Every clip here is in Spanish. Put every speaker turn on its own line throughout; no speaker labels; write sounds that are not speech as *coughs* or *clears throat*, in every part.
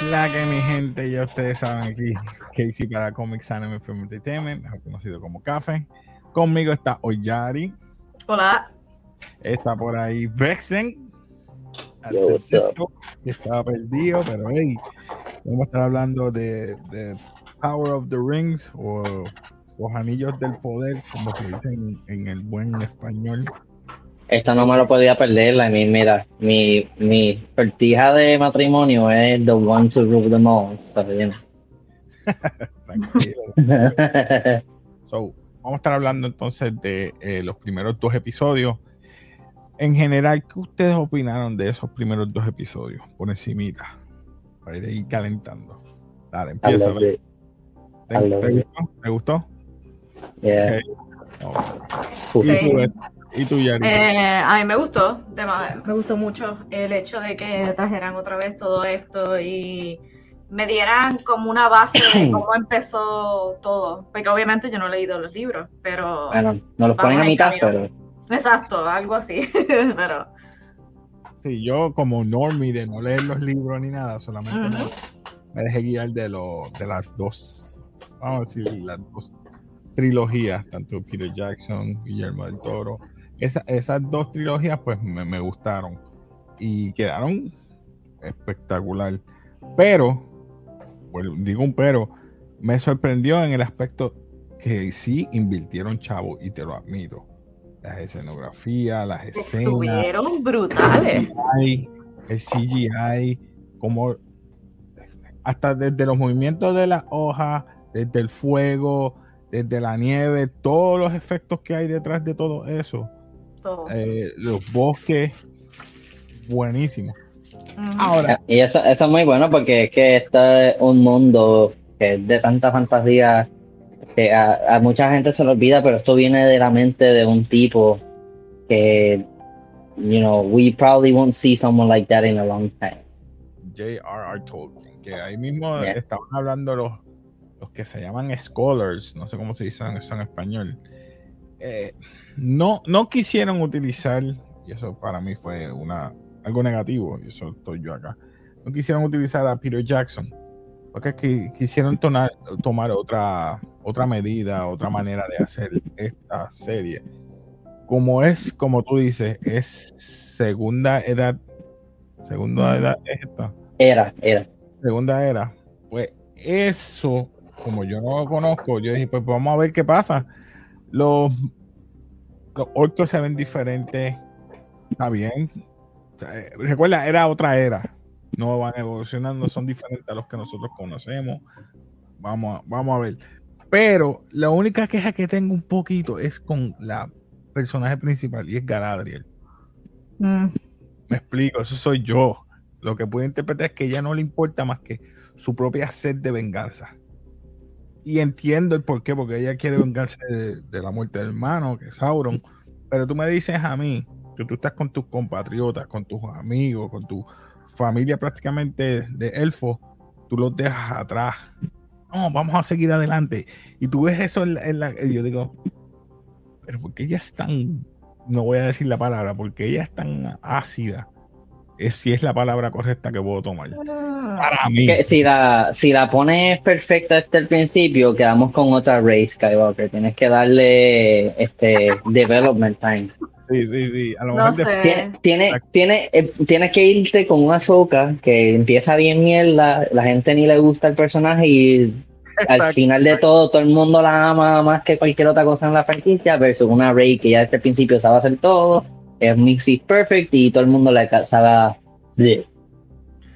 es la que mi gente? Ya ustedes saben aquí, Casey para Comics Anime Film Entertainment, mejor conocido como Café. Conmigo está Oyari.
Hola.
Está por ahí Vexen.
Yo,
que estaba perdido, pero hey, vamos a estar hablando de, de Power of the Rings o los anillos del poder, como se dice en, en el buen español.
Esto no me lo podía perder. la mí, mira, mi, mi pertija de matrimonio es the one to rule them all. Está bien.
Tranquilo. *laughs* So, vamos a estar hablando entonces de eh, los primeros dos episodios. En general, ¿qué ustedes opinaron de esos primeros dos episodios? Por encimita. Para ir calentando. Dale,
I
empieza. ¿Te,
I
gustó? ¿Te gustó?
Yeah.
Sí.
¿Y, tú.
Eh, a mí me gustó, me gustó mucho el hecho de que trajeran otra vez todo esto y me dieran como una base de *clears throat* cómo empezó todo. Porque obviamente yo no he leído los libros, pero...
Bueno, no los ponen a mitad,
camión.
pero
Exacto, algo así. *laughs* pero...
Sí, yo como normie de no leer los libros ni nada, solamente me, dejé guiar de, lo, de las dos, vamos a decir, las dos trilogías, tanto Peter Jackson, Guillermo del Toro. Esa- esas dos trilogías pues me, me gustaron y quedaron espectacular. Pero, bueno, digo un pero, me sorprendió en el aspecto que sí invirtieron chavo y te lo admito. Las escenografías, las escenas
Estuvieron brutales.
CGI, el CGI, como hasta desde los movimientos de las hojas, desde el fuego, desde la nieve, todos los efectos que hay detrás de todo eso. Eh, los bosques, buenísimo. Ahora,
y eso, eso es muy bueno porque es que este es un mundo que es de tanta fantasía que a, a mucha gente se le olvida, pero esto viene de la mente de un tipo que, you know, we probably won't see someone like that in a long time.
J.R.R. Tolkien, que ahí mismo
Yeah.
estaban hablando los, los que se llaman scholars, no sé cómo se dice eso en español, eh, no, no quisieron utilizar, y eso para mí fue una, algo negativo, y eso estoy yo acá, no quisieron utilizar a Peter Jackson, porque qui- quisieron tomar, tomar otra, otra medida, otra manera de hacer esta serie. Como es, como tú dices, es segunda edad, segunda edad es esta
Era, era.
segunda era, pues eso, como yo no lo conozco, yo dije, pues vamos a ver qué pasa. Los, los orcos se ven diferentes, está bien. O sea, eh, Recuerda, era otra era. No van evolucionando, son diferentes a los que nosotros conocemos. Vamos a, vamos a ver. Pero la única queja que tengo un poquito es con la personaje principal y es Galadriel.
Mm.
Me explico, eso soy yo. Lo que puedo interpretar es que ella no le importa más que su propia sed de venganza. Y entiendo el por qué, porque ella quiere vengarse de, la muerte del hermano, que es Sauron. Pero tú me dices a mí que tú estás con tus compatriotas, con tus amigos, con tu familia prácticamente de elfos, tú los dejas atrás. No, vamos a seguir adelante. Y tú ves eso en la, en la- yo digo, pero porque ella es tan, no voy a decir la palabra, porque ella es tan ácida, es si es la palabra correcta que puedo tomar. Para mí.
Que si la, si la pones perfecta desde el principio, quedamos con otra Rey Skywalker. Tienes que darle este *laughs* development time.
Sí, sí, sí. A lo
No
mejor
sé.
Tiene, tiene, tiene, eh, tienes que irte con una soca que empieza bien mierda, la gente ni le gusta el personaje y al
Exacto.
final de todo todo el mundo la ama más que cualquier otra cosa en la franquicia versus una Rey que ya desde el principio sabe hacer todo, es mix is perfect y todo el mundo la ca- sabe bleh.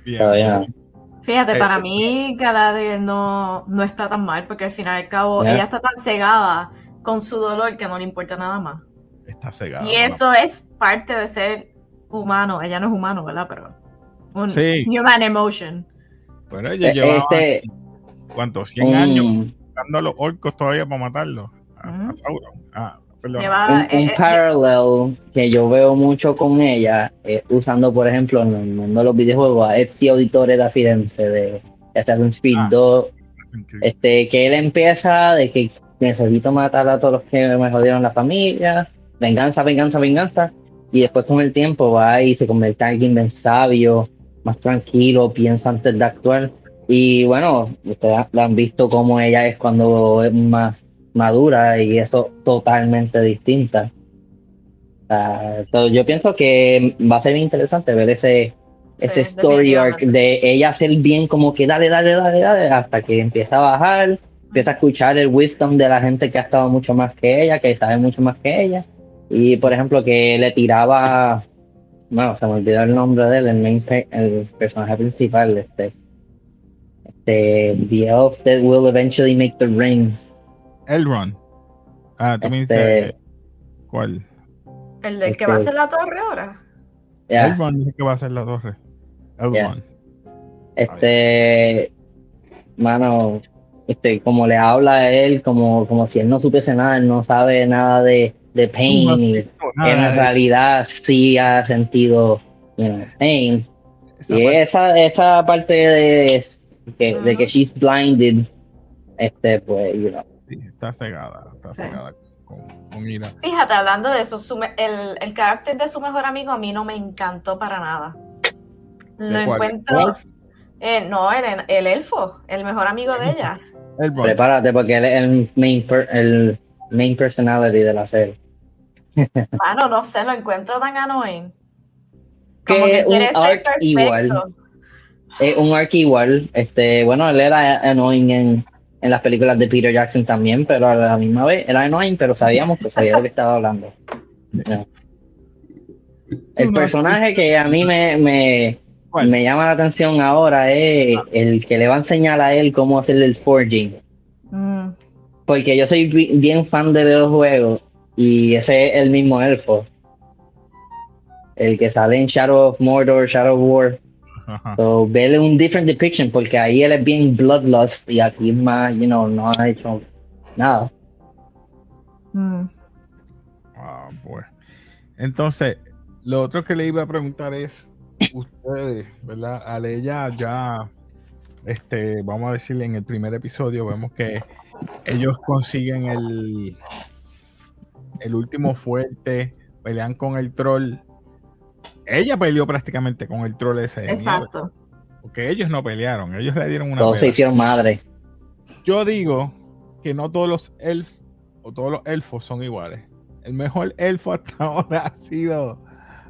Bien,
todavía.
bien.
Fíjate, para
eh,
mí Galadriel no, no está tan mal, porque al final y al cabo ella está tan cegada con su dolor que no le importa nada más.
Está cegada.
Y eso es parte de ser humano. Ella no es humano, ¿verdad? Pero un
Sí.
human emotion.
Pero ella
Eh,
llevaba,
este,
¿cuántos? 100 años buscando a los orcos todavía para matarlos. A, a. Sauron. Ah, perdón.
Lleva-
un,
eh,
un
eh,
parallel que yo veo mucho con ella, eh, usando por ejemplo en el mundo de los videojuegos a Ezio Auditore da Firenze de Assassin's Creed
Ah.
2,
Increíble.
este, que él empieza de que necesito matar a todos los que me jodieron la familia, venganza, venganza, venganza, y después con el tiempo va y se convierte en alguien bien sabio, más tranquilo, piensa antes de actuar. Y bueno, ustedes la han visto como ella es cuando es más madura y eso totalmente distinta. Ah, so, yo pienso que va a ser bien interesante ver ese,
Sí,
ese story arc de ella hacer bien como que dale, dale, dale, dale, hasta que empieza a bajar, empieza a escuchar el wisdom de la gente que ha estado mucho más que ella, que sabe mucho más que ella. Y por ejemplo, que le tiraba, bueno, se me olvidó el nombre de él, el, main el personaje principal, este, este, the elf that will eventually make the rings.
Elrond. Ah, tú me
Este-
dices. ¿Cuál?
El del que
Este-
va a hacer la torre ahora.
Ya.
Elrond dice que va a ser la torre. Elrond.
Este, mano, este, como le habla a él, como, como si él no supiese nada, él no sabe nada de, de pain,
no
y en realidad sí ha sentido you know, pain.
esa
Y
parte.
esa, esa parte de, que, de que she's blinded, este, pues, you know,
está cegada. Está
Sí.
cegada con, con ira.
Fíjate, hablando de eso, su el, el carácter de su mejor amigo a mí no me encantó para nada. Lo encuentro. Eh, no, el, el elfo, el mejor amigo de ella.
Prepárate porque él es el main, per- el main personality de la serie. *laughs*
Mano, no sé, lo encuentro tan annoying.
Que
Como que
un
quiere ser
arc igual. Es un arc igual, este, bueno, él era annoying en, en las películas de Peter Jackson también, pero a la misma vez era annoying, pero sabíamos que sabía de lo que estaba hablando. No. El personaje que a mí me, me, me llama la atención ahora es el que le va a enseñar a él cómo hacer el forging.
Mm,
Porque yo soy bi- bien fan de los juegos y ese es el mismo elfo. El que sale en Shadow of Mordor, Shadow of War.
Ajá. *laughs*
So, verle un different depiction porque ahí él es bien bloodlust y aquí es más, you know, no ha hecho nada.
mm.
Ah, pues. Entonces, lo otro que le iba a preguntar es, ustedes, ¿verdad? Al ella ya, este, vamos a decirle en el primer episodio, vemos que ellos consiguen el, el último fuerte, pelean con el troll. Ella peleó prácticamente con el troll ese
Exacto.
porque ellos no pelearon, ellos le dieron una
Todos se hicieron madre.
Yo digo que no todos los elfos o todos los elfos son iguales. El mejor elfo hasta *laughs* ahora ha sido,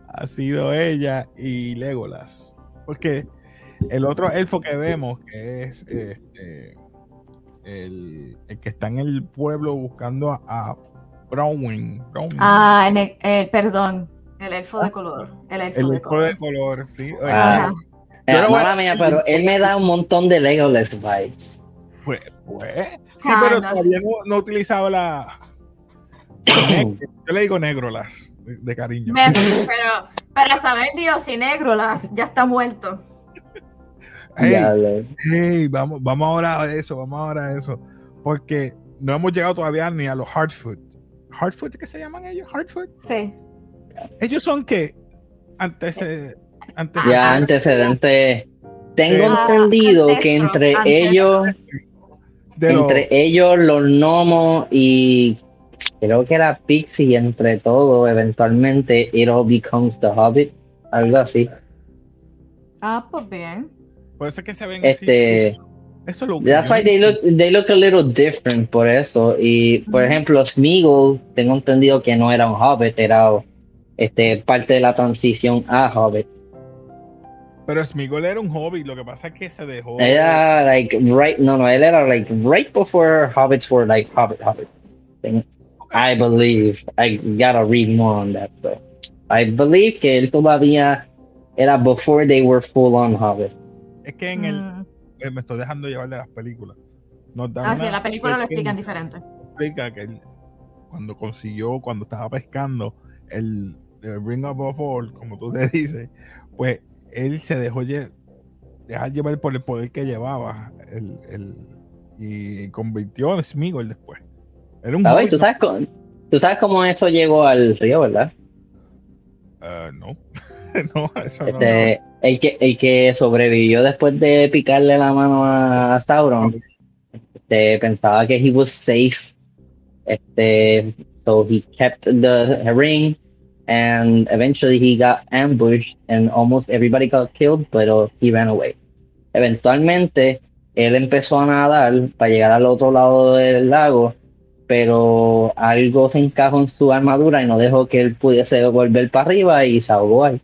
ha sido ella y Legolas. Porque el otro elfo que vemos, que es este, el, el que está en el pueblo buscando a, a. Brownwing.
Ah, el, el- perdón, el elfo de color. El elfo
el
de
elfo
color.
de color, sí.
Ah.
Yo
Eh, mala mía, pero él me da un montón de Legolas vibes.
Pues, pues. Sí,
Ah,
pero
no.
todavía no, no utilizaba la. *clears throat* Yo le digo negrolas, de, de cariño.
Me- pero, pero saber Dios y Negrolas ya está muerto.
Hey, vamos, vamos ahora a eso, vamos ahora a eso. Porque no hemos llegado todavía ni a los Hardfoot. ¿Hardfoot qué se llaman ellos? ¿Hardfoot?
Sí.
¿Ellos son qué? Antes, eh, antes
Ya
Ah,
antecedente. Tengo
Ah,
entendido que entre ellos,
de los-
entre ellos, los gnomos y creo que la Pixie, entre todo, eventualmente it all becomes the Hobbit, algo así.
Ah, pues bien.
por eso es que se ven
Este-
así. Eso es lo que
That's why they look, they look a little different por eso. Y por
Ujú.
ejemplo, Smeagol, tengo entendido que no era un Hobbit, era este, parte de la transición a Hobbit.
Pero Smigol era un hobby, lo que pasa es que se dejó.
Era like right, no, no, él era like right before Hobbits were like Hobbit Hobbit. thing. I believe. I gotta read more on that, but I believe que él todavía era before they were full on Hobbit.
Es que en el.
Mm.
eh, me estoy dejando llevar de las películas. Nos dan
Ah, sí, la película lo explican diferente.
explica que él, cuando consiguió, cuando estaba pescando el, el Ring Above All, como tú te *laughs* dices, pues él se dejó lle- dejar llevar por el poder que llevaba el, el- y convirtió en Smigol después. Era un
¿Sabes? ¿Tú sabes, cómo, tú sabes cómo eso llegó al río, ¿verdad?
Ah, no, *laughs* no, eso no.
Este, el, que, el que sobrevivió después de picarle la mano a Sauron, este, pensaba que he was safe. Este, so he kept the ring and eventually he got ambushed and almost everybody got killed, pero he ran away. Eventualmente, él empezó a nadar para llegar al otro lado del lago, pero algo se encajó en su armadura y no dejó que él pudiese volver para arriba y se ahogó ahí.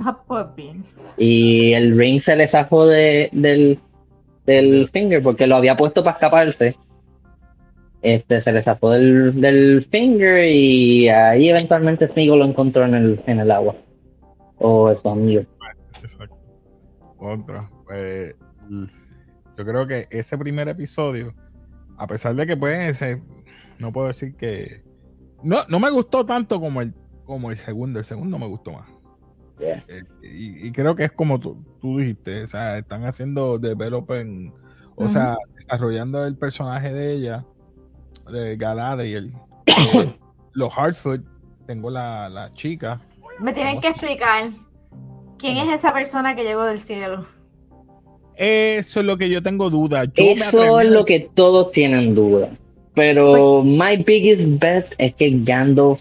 Ah, pues bien.
Y el ring se le zafó de, del, del finger porque lo había puesto para escaparse. Este se le zafó del, del finger y ahí eventualmente Smigo lo encontró en el, en el agua. O su amigo.
Exacto. Otra. Pues, yo creo que ese primer episodio, a pesar de que pues ese, no puedo decir que no, no me gustó tanto como el como el segundo, el segundo me gustó más.
Yeah.
Eh, y, y creo que es como tú, tú dijiste, o sea, están haciendo developing, o sea, desarrollando el personaje de ella, de Galadriel. Eh, *coughs* los Hardfoot, tengo la, la chica.
Me tienen que explicar quién es esa persona que llegó del cielo.
Eso es lo que yo tengo duda. Yo
Eso es lo que todos tienen duda. Pero my biggest bet es que Gandalf,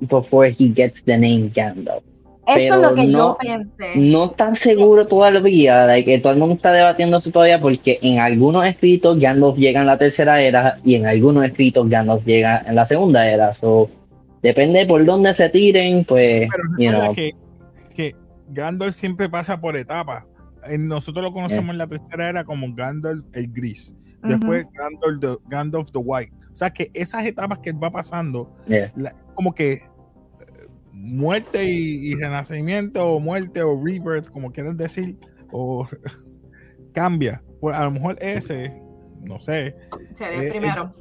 before he gets the name Gandalf.
Eso es lo que
no-
yo pensé.
No tan seguro todavía, de que todo el mundo está debatiéndose todavía porque en algunos escritos Gandalf llega en la tercera era y en algunos escritos Gandalf llega en la segunda era. So, depende por dónde se tiren, pues,
Pero
you
recuerda
know,
que, que Gandalf siempre pasa por etapas. Nosotros lo conocemos en la tercera era como Gandalf el gris. Después Gandalf, the, Gandalf the white. O sea que esas etapas que él va pasando,
yeah.
la- como que muerte y, y renacimiento, o muerte o rebirth, como quieran decir, o *laughs* cambia. Pues a lo mejor ese, no sé,
Sería el
eh,
primero.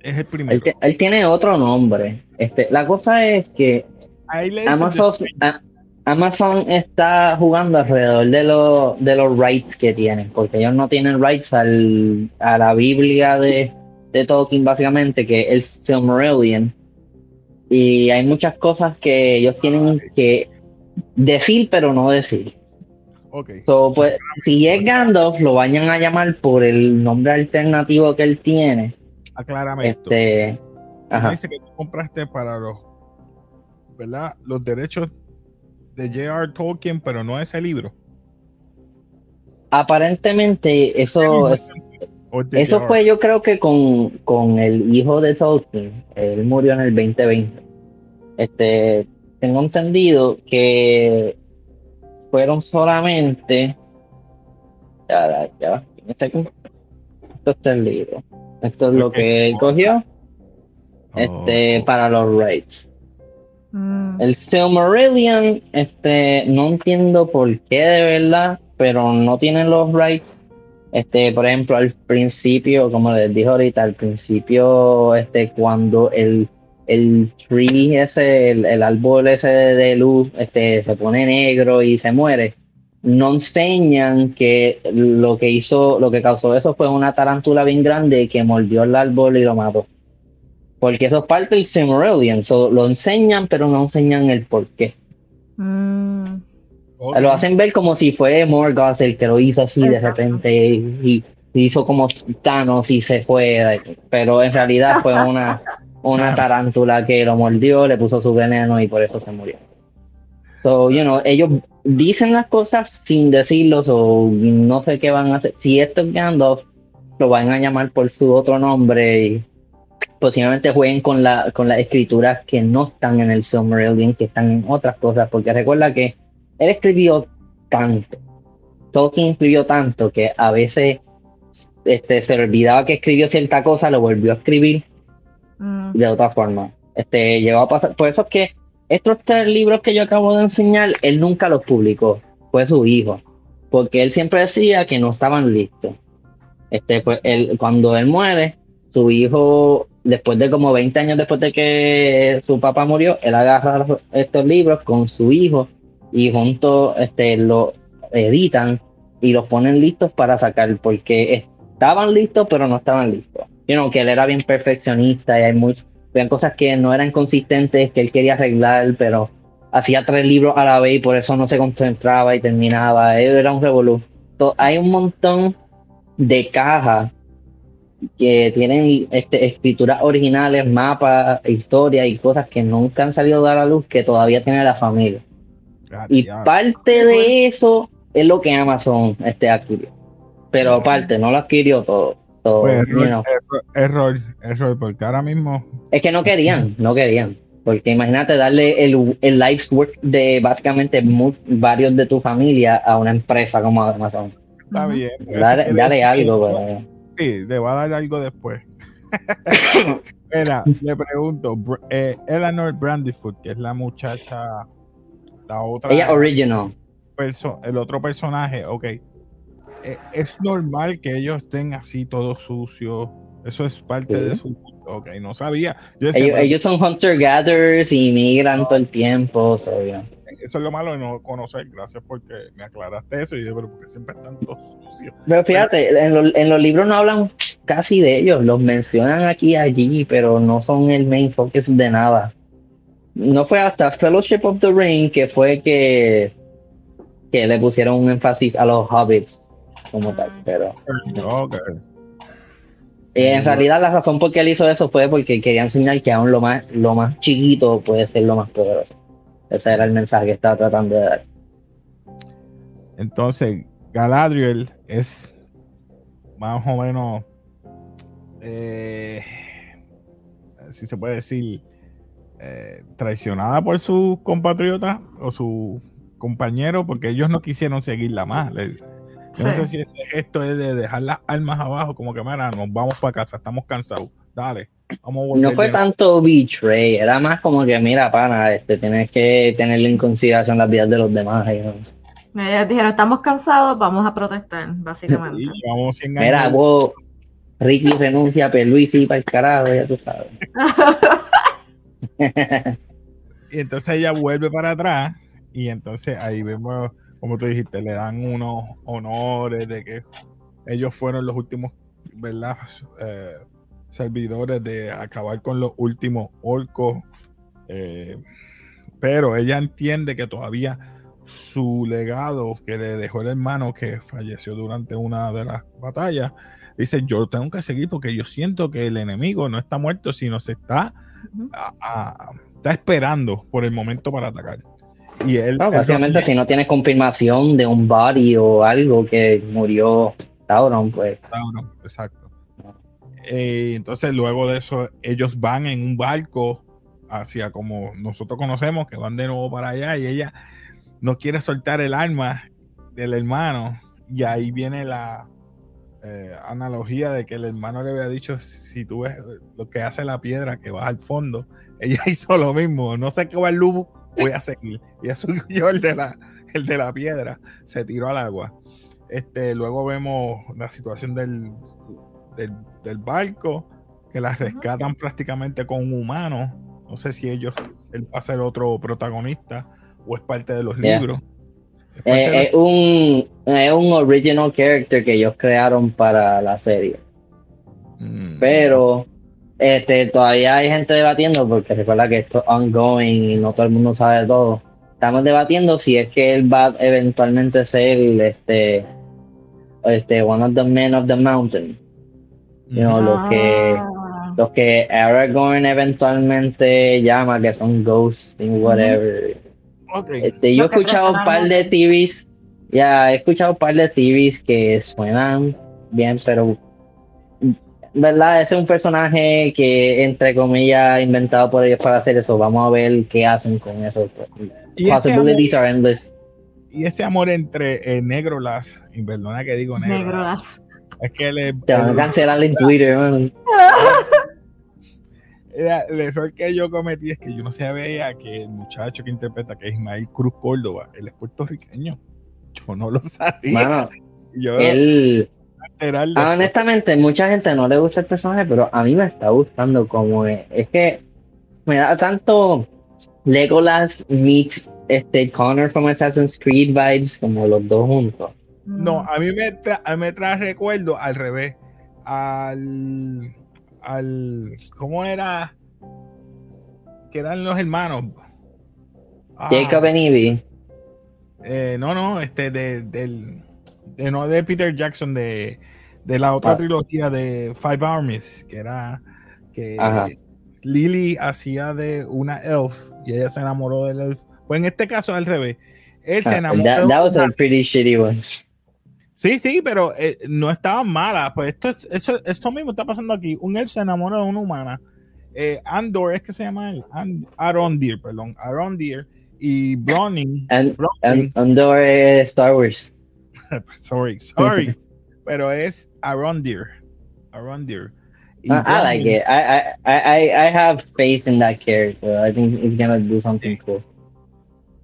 es el primero.
él, te- él tiene otro nombre. Este, la cosa es que
Ahí le dicen
Amazon, a- Amazon está jugando alrededor de, los de los rights que tienen, porque ellos no tienen rights al, a la Biblia de, de Tolkien, básicamente, que es el Silmarillion. Y hay muchas cosas que ellos tienen que decir, pero no decir.
Ok.
So, pues, si es Gandalf, lo vayan a llamar por el nombre alternativo que él tiene.
Aclárame.
Este, ajá.
dices que tú compraste para los, ¿verdad? Los derechos de J.R. Tolkien, pero no ese libro.
Aparentemente, eso es,
¿O es de
Eso fue yo creo que con, con el hijo de Tolkien, él murió en el 2020. Este, tengo entendido que fueron solamente, ya, ya, ya, un segundo. esto está el libro, esto es lo que él cogió, este,
Oh.
para los raids.
Mm.
El Silmarillion, este, no entiendo por qué de verdad, pero no tienen los rights. Este, por ejemplo, al principio, como les dije ahorita, al principio, este, cuando el, el tree ese, el, el árbol ese de, de luz, este, se pone negro y se muere, no enseñan que lo que hizo, lo que causó eso fue una tarántula bien grande que mordió el árbol y lo mató. Porque eso es parte del Silmarillion. So, lo enseñan, pero no enseñan el por qué.
Mm.
Lo hacen ver como si fue Morgoth el que lo hizo así de repente y, y hizo como Thanos y se fue. Pero en realidad fue una, una tarántula que lo mordió, le puso su veneno y por eso se murió. So, you know, ellos dicen las cosas sin decirlos o no sé qué van a hacer. Si esto es Gandalf, lo van a llamar por su otro nombre y posiblemente jueguen con, la, con las escrituras que no están en el Silmarillion, que están en otras cosas, porque recuerda que él escribió tanto, Tolkien escribió tanto que a veces este, se olvidaba que escribió cierta cosa, lo volvió a escribir
Mm.
de otra forma. Este, llegó a pasar, por eso es que estos tres libros que yo acabo de enseñar, él nunca los publicó, fue su hijo, porque él siempre decía que no estaban listos. Este, pues, él, cuando él muere, su hijo, después de como 20 años después de que su papá murió, él agarra estos libros con su hijo y juntos este, lo editan y los ponen listos para sacar, porque estaban listos, pero no estaban listos. You know, que él era bien perfeccionista y hay muchas habían cosas que no eran consistentes, que él quería arreglar, pero hacía tres libros a la vez y por eso no se concentraba y terminaba. Él era un revolú. Hay un montón de cajas que tienen este, escrituras originales, mapas, historias y cosas que nunca han salido a la luz que todavía tiene la familia.
Ah,
Y parte de eso es lo que Amazon este, adquirió. Pero parte, no lo adquirió todo. So,
Pues,
you
error,
know.
error, error, error, porque ahora mismo
Es que no querían, no querían. Porque imagínate darle el, el life's work de básicamente varios de tu familia a una empresa como Amazon.
está bien.
Dale, algo, pues.
Sí, le va a dar algo después. *laughs* Mira, le pregunto, eh, Eleanor Brandyfoot, que es la muchacha, la otra,
Ella original.
el otro personaje, ok. Eh, es normal que ellos estén así todos sucios. Eso es parte
Sí.
de su. Ok, no sabía. Yo decía,
Ellos, son hunter gatherers y migran todo el tiempo.
Eso es lo malo de no conocer. Gracias porque me aclaraste eso. Y yo, pero porque siempre están todos sucios.
Pero fíjate, en, los- en los libros no hablan casi de ellos, los mencionan aquí y allí, pero no son el main focus de nada. No fue hasta Fellowship of the Ring que fue que, que le pusieron un énfasis a los hobbits como tal, pero
Ok.
eh, en realidad la razón por qué él hizo eso fue porque quería enseñar que aún lo más, lo más chiquito puede ser lo más poderoso. Ese era el mensaje que estaba tratando de dar.
Entonces, Galadriel es más o menos, eh, si se puede decir, eh, traicionada por sus compatriotas o sus compañeros, porque ellos no quisieron seguirla más. Yo no
Sí.
sé si ese gesto es de dejar las armas abajo, como que, mira, nos vamos para casa, estamos cansados. Dale, vamos a volver.
No fue tanto betray, era más como que, mira, pana, este, tienes que tenerle en consideración las vidas de los demás. y no sé.
Ellos dijeron, estamos cansados, vamos a protestar, básicamente.
Llevamos 100
Mira, vos, Ricky renuncia a Perluisi para el carajo, ya tú sabes. *laughs* *laughs*
Y entonces ella vuelve para atrás y entonces ahí vemos, como tú dijiste, le dan unos honores de que ellos fueron los últimos, ¿verdad? Eh, servidores de acabar con los últimos orcos. eh, pero ella entiende que todavía su legado que le dejó el hermano que falleció durante una de las batallas, dice, yo tengo que seguir porque yo siento que el enemigo no está muerto, sino se está
Ujú.
a- a- está esperando por el momento para atacar. Y él,
No, básicamente, si no tienes confirmación de un body o algo que murió Sauron, pues
Sauron, exacto. Eh, entonces, luego de eso, ellos van en un barco hacia como nosotros conocemos, que van de nuevo para allá, y ella no quiere soltar el arma del hermano. Y ahí viene la eh, analogía de que el hermano le había dicho: si tú ves lo que hace la piedra que va al fondo, *laughs* ella hizo lo mismo. No sé qué va el lubo, voy a seguir. Y eso *laughs* yo el de la, el de la piedra, se tiró al agua. Este, luego vemos la situación del, del, del barco, que la rescatan prácticamente con un humano. No sé si ellos, él va a ser otro protagonista o es parte de los
Yeah.
libros. Es de
eh, un, es un original character que ellos crearon para la serie.
Mm,
Pero este, todavía hay gente debatiendo, porque recuerda que esto es ongoing y no todo el mundo sabe todo. Estamos debatiendo si es que él va a eventualmente ser este, este, one of the men of the mountain. You know, los que,
Ah.
los que Aragorn eventualmente llama, que son ghosts y whatever.
Ok.
Este, yo he escuchado un par de theories, ya he escuchado un par de theories que suenan bien, pero verdad, ese es un personaje que entre comillas inventado por ellos para hacer eso. Vamos a ver qué hacen con eso.
Y ese, amor,
Possibilities are endless.
y ese amor entre eh, Negrolas, y perdona que digo Negrolas,
Negrolas.
es que él es-
Te van a cancelar en Twitter, man. *laughs*
El error que yo cometí es que yo no sabía que el muchacho que interpreta, que es Ismael Cruz Córdoba, él es puertorriqueño. Yo no lo sabía.
Mano,
yo
él, Ah, honestamente, mucha gente no le gusta el personaje, pero a mí me está gustando como es. Es que me da tanto Legolas meets este Connor from Assassin's Creed vibes como los dos juntos.
No,
Mm.
a mí me, tra- a mí me trae recuerdo al revés. Al. al ¿Cómo era? Que eran los hermanos. Ah,
Jacob and Evie.
eh, no, no, este, de, del. De, no de Peter Jackson, de, de la otra
Ah.
trilogía de Five Armies, que era que
Ajá.
Lily hacía de una elf y ella se enamoró del elf. Pues en este caso al revés. Él se
Ah,
enamoró
that, that was
una-
a pretty shitty one.
Sí, sí, pero eh, no estaban malas. Pues esto, es- eso- esto mismo está pasando aquí. Un elf se enamora de una humana. Eh, Andor es que se llama él. And- Arondir, perdón. Arondir y Browning.
And,
Browning
and Andor eh, Star Wars. *laughs*
sorry, *laughs* sorry. pero es Arondir. Arondir. Y
I, I like it. I, I, I, I- I have faith in that character. I think he's gonna do something cool.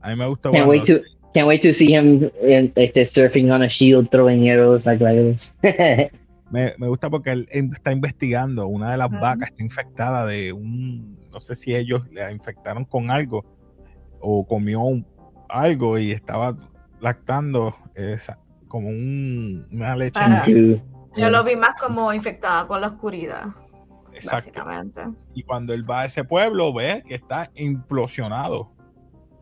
A mí me gusta
Can't wait to can't wait to see him in, este, surfing on a shield, throwing arrows like Legolas. *laughs*
Me, me gusta porque él está investigando. Una de las vacas está infectada de un. No sé si ellos la infectaron con algo o comió un- algo y estaba lactando esa- como un- una leche.
Para-. Yo lo vi más como infectada con la oscuridad,
Exacto.
básicamente.
Y cuando él va a ese pueblo, ve que está implosionado.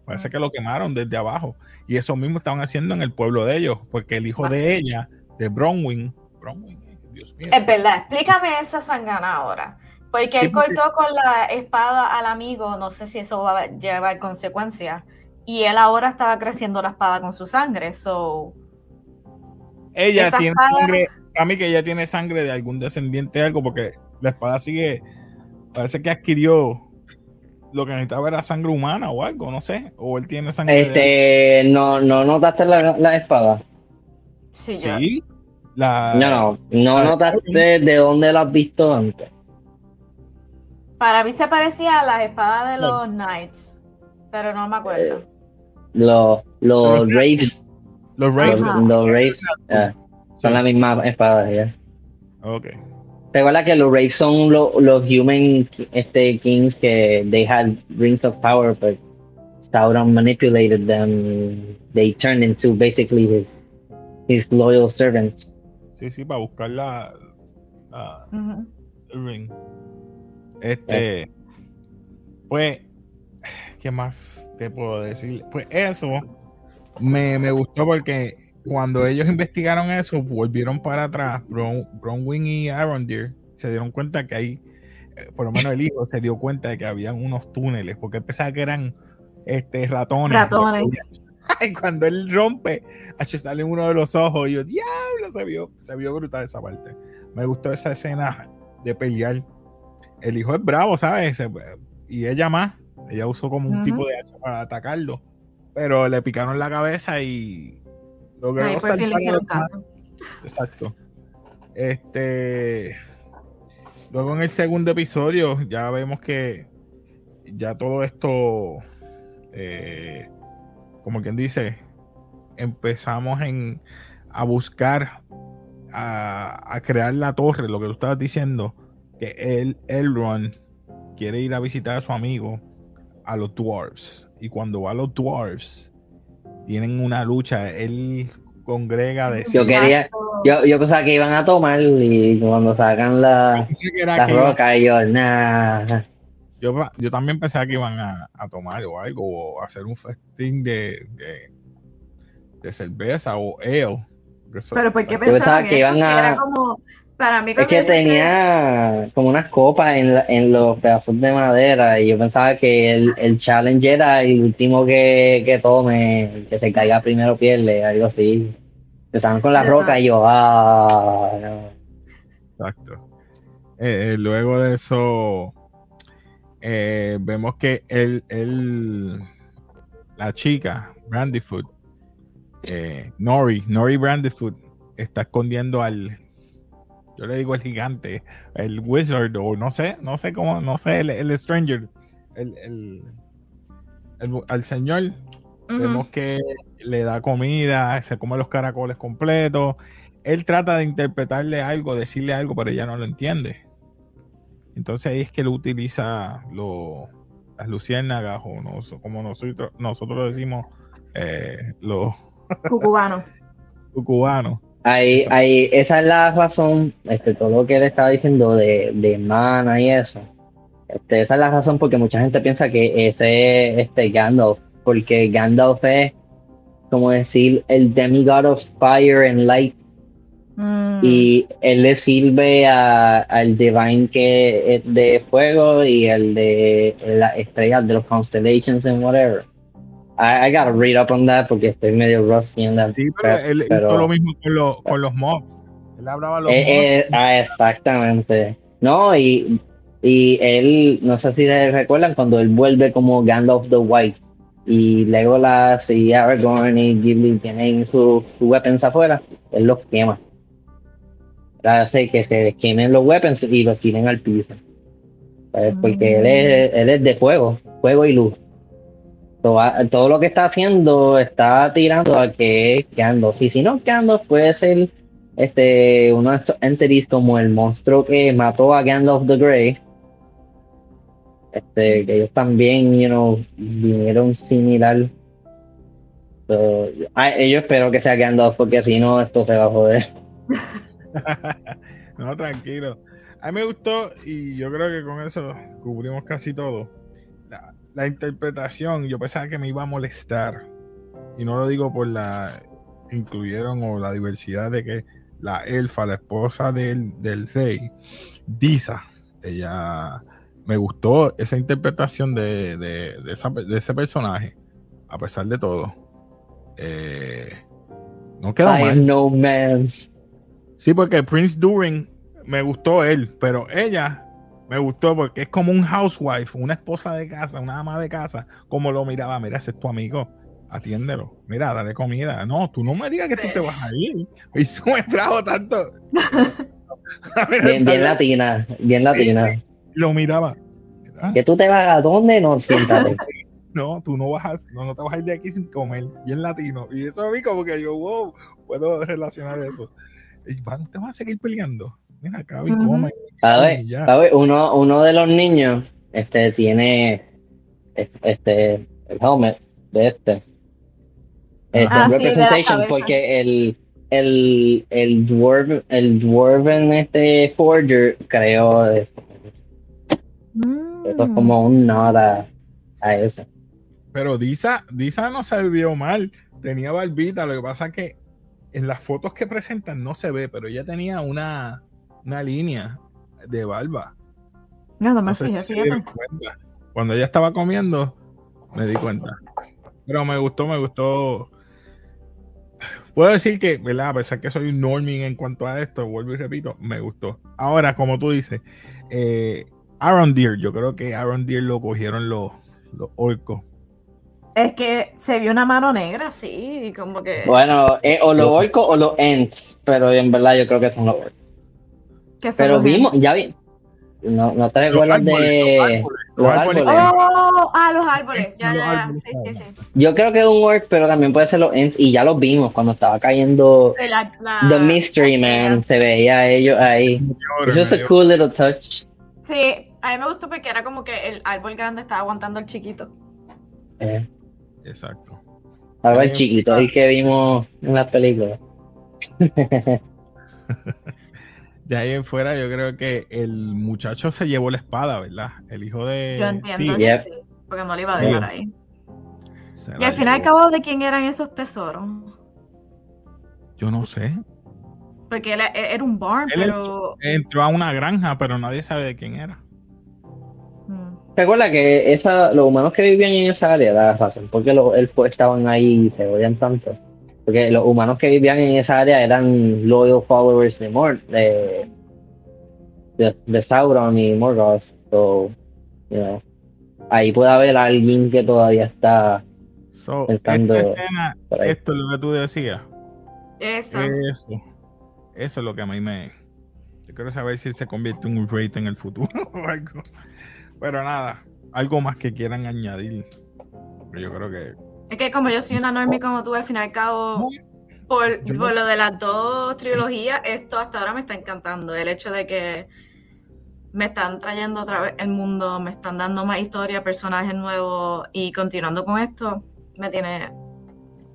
Parece que lo quemaron desde abajo. Y eso mismo estaban haciendo en el pueblo de ellos, porque el hijo de ella, de Bronwyn, Bronwyn, Dios mío.
Es verdad, explícame esa sangana ahora. Porque
Sí,
él
porque-
cortó con la espada al amigo, no sé si eso va a llevar consecuencias. Y él ahora estaba creciendo la espada con su sangre, so...
Ella
Esa
tiene
espada-
sangre, a mí que ella tiene sangre de algún descendiente de algo, porque la espada sigue, parece que adquirió lo que necesitaba era sangre humana o algo, no sé, o él tiene sangre de
Este, no, no notaste la, la espada.
Sí, yo-
sí, la,
No, no, no notaste de dónde la has visto antes.
Para mí se parecía a las espadas de los Knights, pero no me acuerdo.
Los, los
Los
Wraiths,
los
los,
Wraiths.
Ajá.
los Wraiths, ah, son
Sí.
la misma espada, ya.
Ok.
Recuerda que los Wraiths son lo- los human este, kings que they had rings of power, but Sauron manipulated them. They turned into basically his his loyal servants.
Sí, sí, para buscar la, la-
Ujú.
el ring. Este, pues, ¿qué más te puedo decir? Pues eso me, me gustó porque cuando ellos investigaron eso, volvieron para atrás, Bron, Bronwyn y Arondir se dieron cuenta que hay, eh, por lo menos el hijo se dio cuenta de que habían unos túneles, porque él pensaba que eran este, ratones.
Ratones. *laughs*
Y cuando él rompe, sale uno de los ojos y yo, diablo, se vio, se vio brutal esa parte. Me gustó esa escena de pelear. El hijo es bravo, ¿sabes? Y ella más. Ella usó como un tipo de hacha para atacarlo. Pero le picaron la cabeza y
Ahí por fin le hicieron caso.
Exacto. Este. Luego en el segundo episodio ya vemos que ya todo esto, eh, como quien dice, empezamos en, a buscar, a, a crear la torre, lo que tú estabas diciendo, que el Elrond quiere ir a visitar a su amigo, a los dwarves. Y cuando va a los dwarves, tienen una lucha, él congrega de...
Yo quería-. Yo, yo pensaba que iban a tomar y cuando sacan la, la roca, yo, nah.
Yo, yo también pensaba que iban a, a tomar o algo, o hacer un festín de, de, de cerveza o ale.
Pero ¿por qué pensaban
que
eso?
iban a-
Era como, para mí
Es que tenía como unas copas en, la- en los pedazos de madera y yo pensaba que el, el challenge era el último que, que tome, que se caiga primero pierde, algo así. Empezaban con la
Ajá.
roca y yo, ah, no.
Exacto. Eh, eh, luego de eso, eh, vemos que él, él- la chica, Brandyfoot, eh, Nori, Nori Brandyfoot, está escondiendo al, yo le digo el gigante, el wizard, o no sé, no sé cómo, no sé, el, el stranger, el, el- el- al señor. Vemos que le da comida, se come los caracoles completos. Él trata de interpretarle algo, decirle algo, pero ella no lo entiende. Entonces ahí es que él utiliza lo- las luciérnagas, o no, como nosotros, nosotros decimos, eh, los
Cucubano. *laughs*
cubanos.
Ahí, ahí, esa es la razón, este, todo lo que él estaba diciendo de, de mana y eso. Este, esa es la razón porque mucha gente piensa que ese es este Gandalf, porque Gandalf es como decir el demigod of fire and light
Mm.
Y él le sirve a- al Divine que es de fuego y el de las estrellas de los constellations and whatever. I, I gotta read up on that porque estoy medio rusty en that.
Sí, pero él
pero-
hizo lo mismo con, los con los mobs. Él hablaba a los
Eh, eh,
mobs.
ah, exactamente. No, y, y él, no sé si recuerdan cuando él vuelve como Gandalf the White y Legolas y Aragorn y Ghibli tienen sus sus weapons afuera, él los quema. Hace que se quemen los weapons y los tiren al piso. Pues, Porque él es, él es de fuego, fuego y luz. Todo, lo que está haciendo está tirando a que es. Y si no, Gandalf puede ser este, uno de estos entities como el monstruo que mató a Gandalf the Grey. Este, que ellos también, you know, vinieron similar. So, yo espero que sea Gandalf porque si no, esto se va a joder. *laughs*
no, tranquilo. A mí me gustó y yo creo que con eso cubrimos casi todo. La, interpretación, yo pensaba que me iba a molestar. Y no lo digo por la incluyeron o la diversidad de que la elfa, la esposa del, del rey, Disa, ella me gustó esa interpretación de, de, de esa- de ese personaje, a pesar de todo. Eh, no quedó
I
mal.
no man.
Sí, porque Prince Durin me gustó él, pero ella me gustó porque es como un housewife, una esposa de casa, una ama de casa, como lo miraba, mira, ese es tu amigo, atiéndelo, mira, dale comida. No, tú no me digas que
Sí.
tú te vas a ir. Y eso me trajo tanto. *laughs*
Bien, bien latina, bien latina.
Lo miraba. Mira,
Que tú te vas a dónde, no, siéntate. *laughs*
no, tú no vas a, no, no te vas a ir de aquí sin comer, bien latino. Y eso a mí como que yo, wow, puedo relacionar eso. Y van, te vas a seguir peleando. Mira, acá y come.
A ver,
Y ya.
a ver, uno, uno de los niños este, tiene es- este, el helmet de este. Este,
Ah, sí,
representation,
cabeza.
porque el, el, el, dwarf, el dwarven este forger creó esto.
Mm.
Esto es como un nada a eso.
Pero Disa, Disa no se vio mal. Tenía barbita. Lo que pasa es que en las fotos que presentan no se ve, pero ella tenía una, una línea de barba.
No, no me
No sé
fijé,
si se
fíjate.
dieron cuenta. Cuando ella estaba comiendo, me di cuenta. Pero me gustó, me gustó. Puedo decir que, ¿verdad? A pesar que soy un norming en cuanto a esto, vuelvo y repito, me gustó. Ahora, como tú dices, eh, Aaron Deer, yo creo que Aaron Deer lo cogieron los, los orcos.
Es que se vio una mano negra, sí, como que,
Bueno, eh, o los orcos o los ents, pero en verdad yo creo que son los orcos.
Que son
Pero
los
vimos, ya vi. No, no te recuerdas
Los árboles,
de.
los árboles.
Oh, ah, los árboles, ya,
los
ya, ya.
árboles,
Sí, sí, sí.
Yo creo que es un orc, pero también puede ser los ents. Y ya los vimos cuando estaba cayendo
la- la-
The Mystery Man. Se veía a ellos ahí. It's just a cool little touch.
Sí, a mí me gustó porque era como que el árbol grande estaba aguantando al chiquito.
Eh,
Exacto.
algo el chiquito, el que vimos en las películas. *laughs*
De ahí en fuera, yo creo que el muchacho se llevó la espada, ¿verdad? El hijo de.
Yo entiendo
Steve
que
Yep.
sí, porque no le iba a dejar
Sí.
ahí.
se
Y al fin y al cabo, ¿de quién eran esos tesoros?
Yo no sé.
Porque él, él era un barn,
Él
pero...
Entró a una granja, pero nadie sabe de quién era.
Mm.
Recuerda que esa, los humanos que vivían en esa área, la razón porque los elfos estaban ahí y se odian tanto. Porque los humanos que vivían en esa área eran loyal followers de de, de, de Sauron y Morgoth. So, you know, ahí puede haber alguien que todavía está
So,
Pensando
esta escena,
por ahí.
esto es lo que tú decías.
Eso.
Eso. Eso es lo que a mí me. Yo quiero saber si se convierte en un rate en el futuro *laughs* o algo. Pero nada, algo más que quieran añadir. Yo creo que.
Es que como yo soy una normie como tú, al fin y al cabo, por, por lo de las dos trilogías, esto hasta ahora me está encantando. El hecho de que me están trayendo otra vez el mundo, me están dando más historia, personajes nuevos y continuando con esto, me tiene...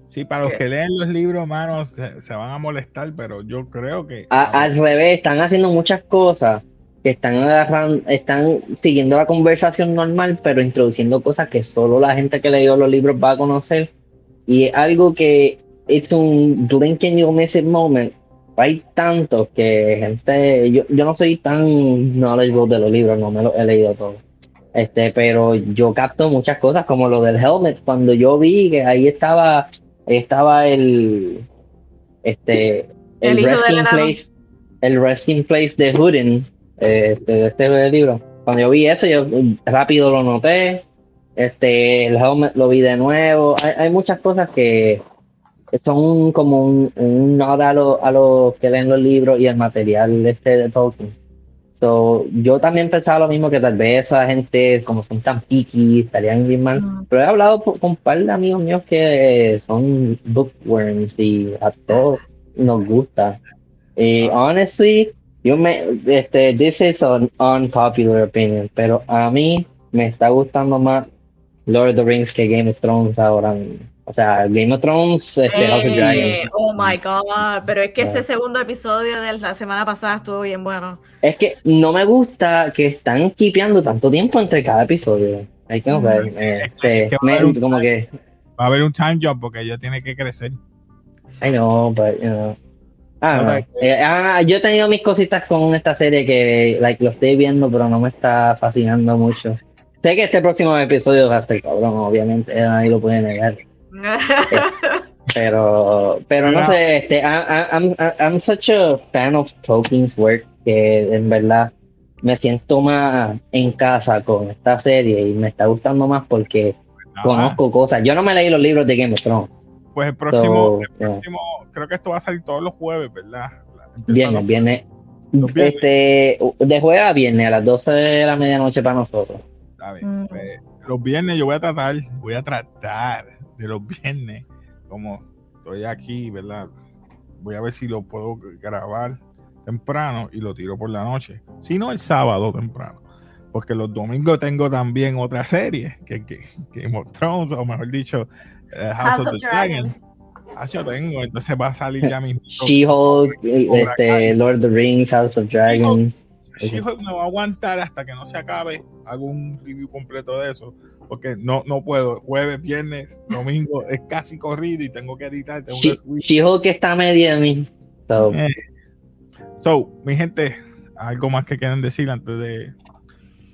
Sí, para los
¿Qué?
que leen los libros, manos, se, se van a molestar, pero yo creo que.
A- al revés, están haciendo muchas cosas están agarrando, están siguiendo la conversación normal, pero introduciendo cosas que solo la gente que leyó los libros va a conocer. Y es algo que it's un blink and you'll miss it moment, hay tantos que gente, yo, yo no soy tan knowledgeable de los libros, no me los he leído todos. Este, pero yo capto muchas cosas, como lo del helmet, cuando yo vi que ahí estaba, estaba el este el, resting place, el resting place de Hooden, este, de este libro. Cuando yo vi eso, yo rápido lo noté. Este, el lo vi de nuevo. Hay, hay muchas cosas que, son como un, un a los a lo que leen los libros y el material este de Tolkien. So, yo también pensaba lo mismo que tal vez esa gente, como son tan picky, estarían bien mal. Pero he hablado con un par de amigos míos que son bookworms y a todos nos gusta. Y honestly, yo me, este, this is an unpopular opinion, pero a mí me está gustando más Lord of the Rings que Game of Thrones ahora mismo. O sea, Game of Thrones, este, House of Dragons.
Oh my god, pero es que ese segundo episodio de la semana pasada estuvo bien bueno.
Es que no me gusta que están kipeando tanto tiempo entre cada episodio. Hay que no sé, este, como que.
Va a haber un time job porque ella tiene que crecer.
I know, but you know. Ah, eh, ah, yo he tenido mis cositas con esta serie que like, lo estoy viendo, pero no me está fascinando mucho. Sé que este próximo episodio va a estar cabrón, obviamente, nadie lo puede negar. *laughs* pero, pero no sé, este, I'm, I'm, such a fan of Tolkien's work que en verdad me siento más en casa con esta serie y me está gustando más porque conozco cosas. Yo no me leí los libros de Game of Thrones.
Pues el próximo, próximo creo que esto va a salir todos los jueves, ¿verdad?
Viernes, viernes. Este, de jueves a viernes a las 12 de la medianoche para nosotros.
Mm. Pues, los viernes yo voy a tratar, voy a tratar de los viernes, como estoy aquí, ¿verdad? Voy a ver si lo puedo grabar temprano y lo tiro por la noche. Si no, el sábado temprano. Porque los domingos tengo también otra serie que, que, que o mejor dicho, eh, House, of, the Dragons. Ah, yo tengo, entonces va a salir ya mismo.
She-Hulk, este, Lord of the Rings, House of Dragons.
She-Hulk me va a aguantar hasta que no se acabe. Hago un review completo de eso porque no, no puedo. Jueves, viernes, domingo es casi corrido y tengo que editar.
Que está media mí.
Eh, so. mi gente, algo más que quieran decir antes de.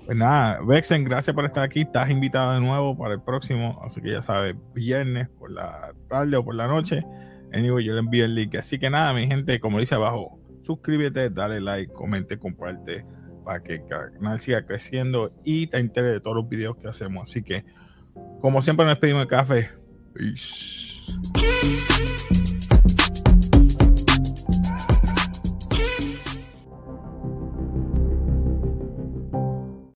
Pues nada, Vexen, gracias por estar aquí. Estás invitado de nuevo para el próximo. Así que ya sabes, viernes por la tarde o por la noche. Anyway, yo le envío el link. Así que nada, mi gente, como dice abajo, suscríbete, dale like, comente, comparte para que el canal siga creciendo y te enteres de todos los videos que hacemos. Así que, como siempre, nos despedimos de café. Peace.